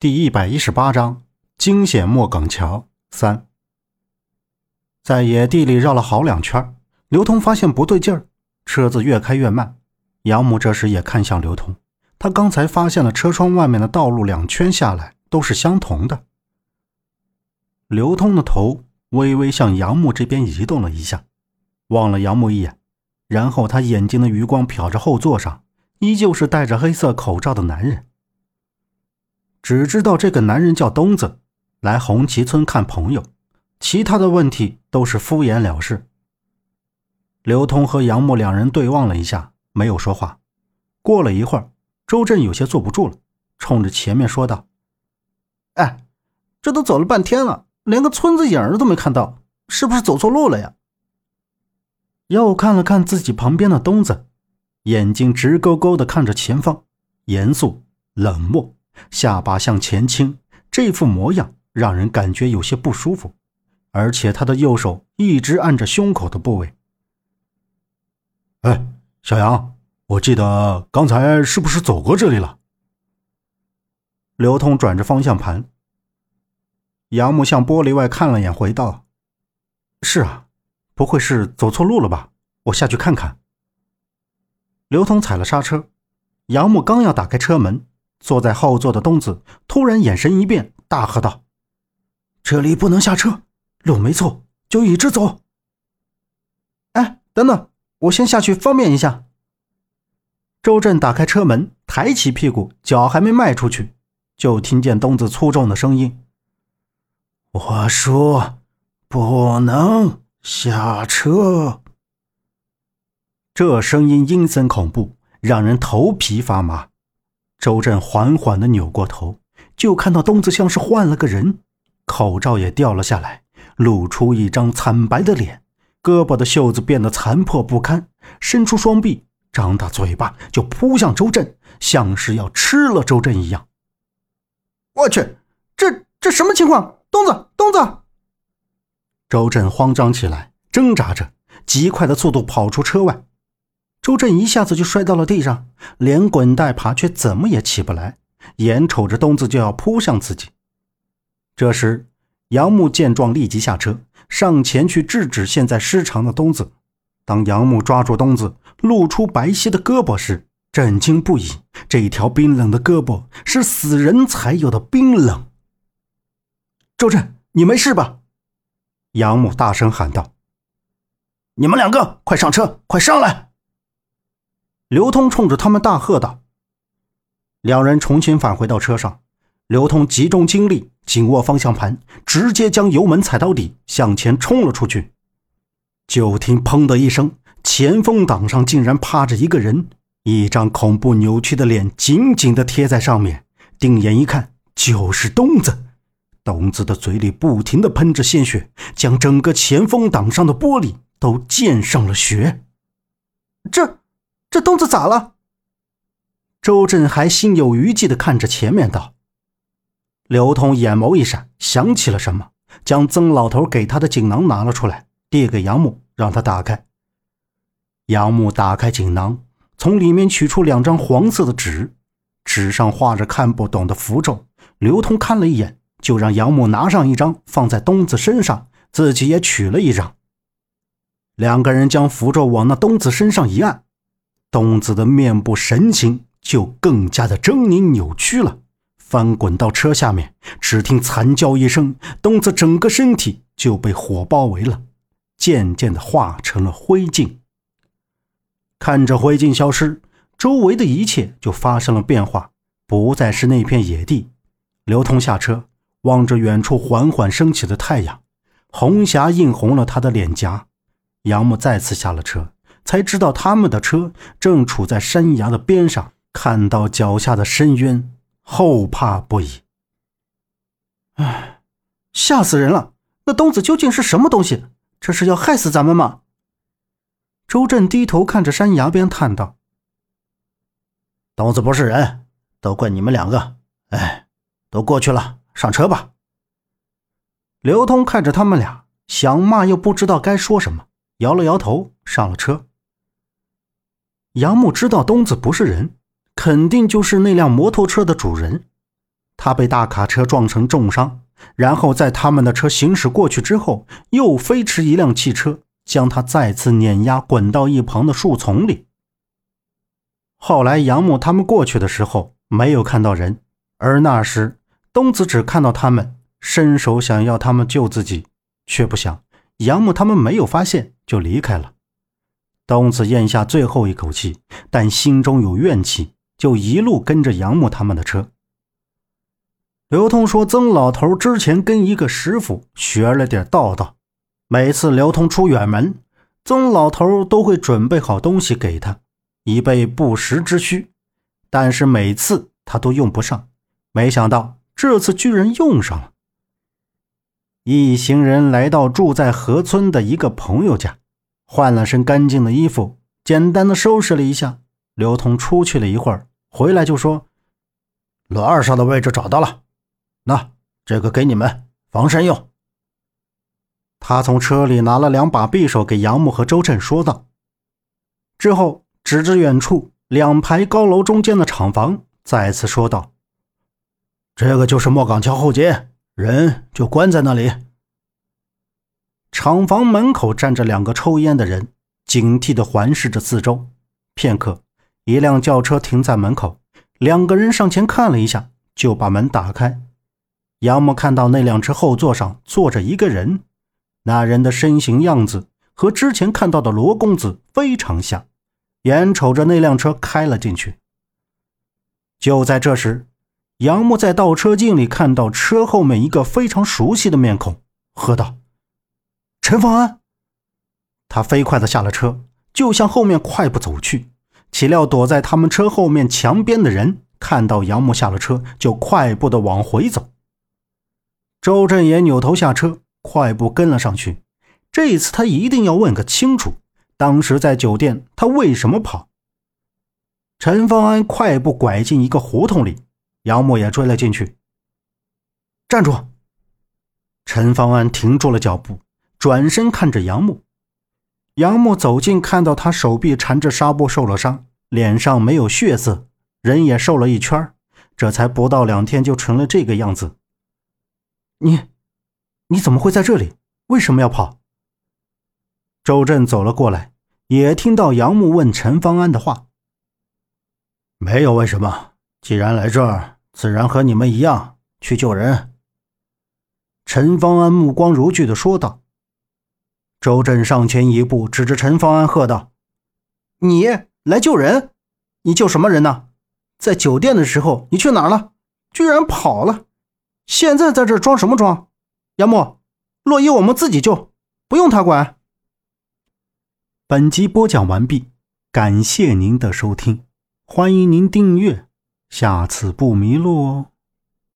第一百一十八章惊险莫梗桥三。在野地里绕了好两圈，刘通发现不对劲儿，车子越开越慢。杨母这时也看向刘通，他刚才发现了车窗外面的道路两圈下来都是相同的。刘通的头微微向杨木这边移动了一下，望了杨木一眼，然后他眼睛的余光瞟着后座上，依旧是戴着黑色口罩的男人。只知道这个男人叫东子，来红旗村看朋友，其他的问题都是敷衍了事。刘通和杨木两人对望了一下，没有说话。过了一会儿，周震有些坐不住了，冲着前面说道：“哎，这都走了半天了，连个村子影儿都没看到，是不是走错路了呀？”又看了看自己旁边的东子，眼睛直勾勾的看着前方，严肃冷漠。下巴向前倾，这副模样让人感觉有些不舒服，而且他的右手一直按着胸口的部位。哎，小杨，我记得刚才是不是走过这里了？刘通转着方向盘。杨木向玻璃外看了眼，回道：“是啊，不会是走错路了吧？我下去看看。”刘通踩了刹车，杨木刚要打开车门。坐在后座的东子突然眼神一变，大喝道：“这里不能下车，路没错，就一直走。”哎，等等，我先下去方便一下。周震打开车门，抬起屁股，脚还没迈出去，就听见东子粗重的声音：“我说不能下车。”这声音阴森恐怖，让人头皮发麻。周震缓缓的扭过头，就看到东子像是换了个人，口罩也掉了下来，露出一张惨白的脸，胳膊的袖子变得残破不堪，伸出双臂，张大嘴巴就扑向周震，像是要吃了周震一样。我去，这这什么情况？东子，东子！周震慌张起来，挣扎着，极快的速度跑出车外。周震一下子就摔到了地上，连滚带爬，却怎么也起不来，眼瞅着东子就要扑向自己。这时，杨木见状，立即下车，上前去制止现在失常的东子。当杨木抓住东子露出白皙的胳膊时，震惊不已。这一条冰冷的胳膊是死人才有的冰冷。周震，你没事吧？杨木大声喊道：“你们两个，快上车，快上来！”刘通冲着他们大喝道：“两人重新返回到车上，刘通集中精力，紧握方向盘，直接将油门踩到底，向前冲了出去。就听‘砰’的一声，前风挡上竟然趴着一个人，一张恐怖扭曲的脸紧紧地贴在上面。定眼一看，就是东子。东子的嘴里不停地喷着鲜血，将整个前风挡上的玻璃都溅上了血。这……”这东子咋了？周震还心有余悸的看着前面道。刘通眼眸一闪，想起了什么，将曾老头给他的锦囊拿了出来，递给杨木，让他打开。杨木打开锦囊，从里面取出两张黄色的纸，纸上画着看不懂的符咒。刘通看了一眼，就让杨木拿上一张放在东子身上，自己也取了一张。两个人将符咒往那东子身上一按。东子的面部神情就更加的狰狞扭曲了，翻滚到车下面，只听惨叫一声，东子整个身体就被火包围了，渐渐的化成了灰烬。看着灰烬消失，周围的一切就发生了变化，不再是那片野地。刘通下车，望着远处缓缓升起的太阳，红霞映红了他的脸颊。杨木再次下了车。才知道他们的车正处在山崖的边上，看到脚下的深渊，后怕不已。唉，吓死人了！那东子究竟是什么东西？这是要害死咱们吗？周震低头看着山崖边，叹道：“东子不是人，都怪你们两个。哎，都过去了，上车吧。”刘通看着他们俩，想骂又不知道该说什么，摇了摇头，上了车。杨木知道东子不是人，肯定就是那辆摩托车的主人。他被大卡车撞成重伤，然后在他们的车行驶过去之后，又飞驰一辆汽车，将他再次碾压，滚到一旁的树丛里。后来杨木他们过去的时候，没有看到人，而那时东子只看到他们伸手想要他们救自己，却不想杨木他们没有发现就离开了。东子咽下最后一口气，但心中有怨气，就一路跟着杨木他们的车。刘通说：“曾老头之前跟一个师傅学了点道道，每次刘通出远门，曾老头都会准备好东西给他，以备不时之需。但是每次他都用不上，没想到这次居然用上了。”一行人来到住在河村的一个朋友家。换了身干净的衣服，简单的收拾了一下。刘通出去了一会儿，回来就说：“罗二少的位置找到了，那这个给你们防身用。”他从车里拿了两把匕首给杨木和周震，说道。之后指着远处两排高楼中间的厂房，再次说道：“这个就是莫岗桥后街，人就关在那里。”厂房门口站着两个抽烟的人，警惕地环视着四周。片刻，一辆轿车停在门口，两个人上前看了一下，就把门打开。杨木看到那辆车后座上坐着一个人，那人的身形样子和之前看到的罗公子非常像，眼瞅着那辆车开了进去。就在这时，杨木在倒车镜里看到车后面一个非常熟悉的面孔，喝道。陈方安，他飞快的下了车，就向后面快步走去。岂料躲在他们车后面墙边的人看到杨木下了车，就快步的往回走。周震也扭头下车，快步跟了上去。这一次他一定要问个清楚，当时在酒店他为什么跑？陈方安快步拐进一个胡同里，杨木也追了进去。站住！陈方安停住了脚步。转身看着杨木，杨木走近，看到他手臂缠着纱布，受了伤，脸上没有血色，人也瘦了一圈，这才不到两天就成了这个样子。你，你怎么会在这里？为什么要跑？周震走了过来，也听到杨木问陈方安的话。没有为什么，既然来这儿，自然和你们一样去救人。陈方安目光如炬的说道。周震上前一步，指着陈方安喝道：“你来救人？你救什么人呢？在酒店的时候你去哪儿了？居然跑了！现在在这装什么装？杨木，洛伊我们自己救，不用他管。”本集播讲完毕，感谢您的收听，欢迎您订阅，下次不迷路哦。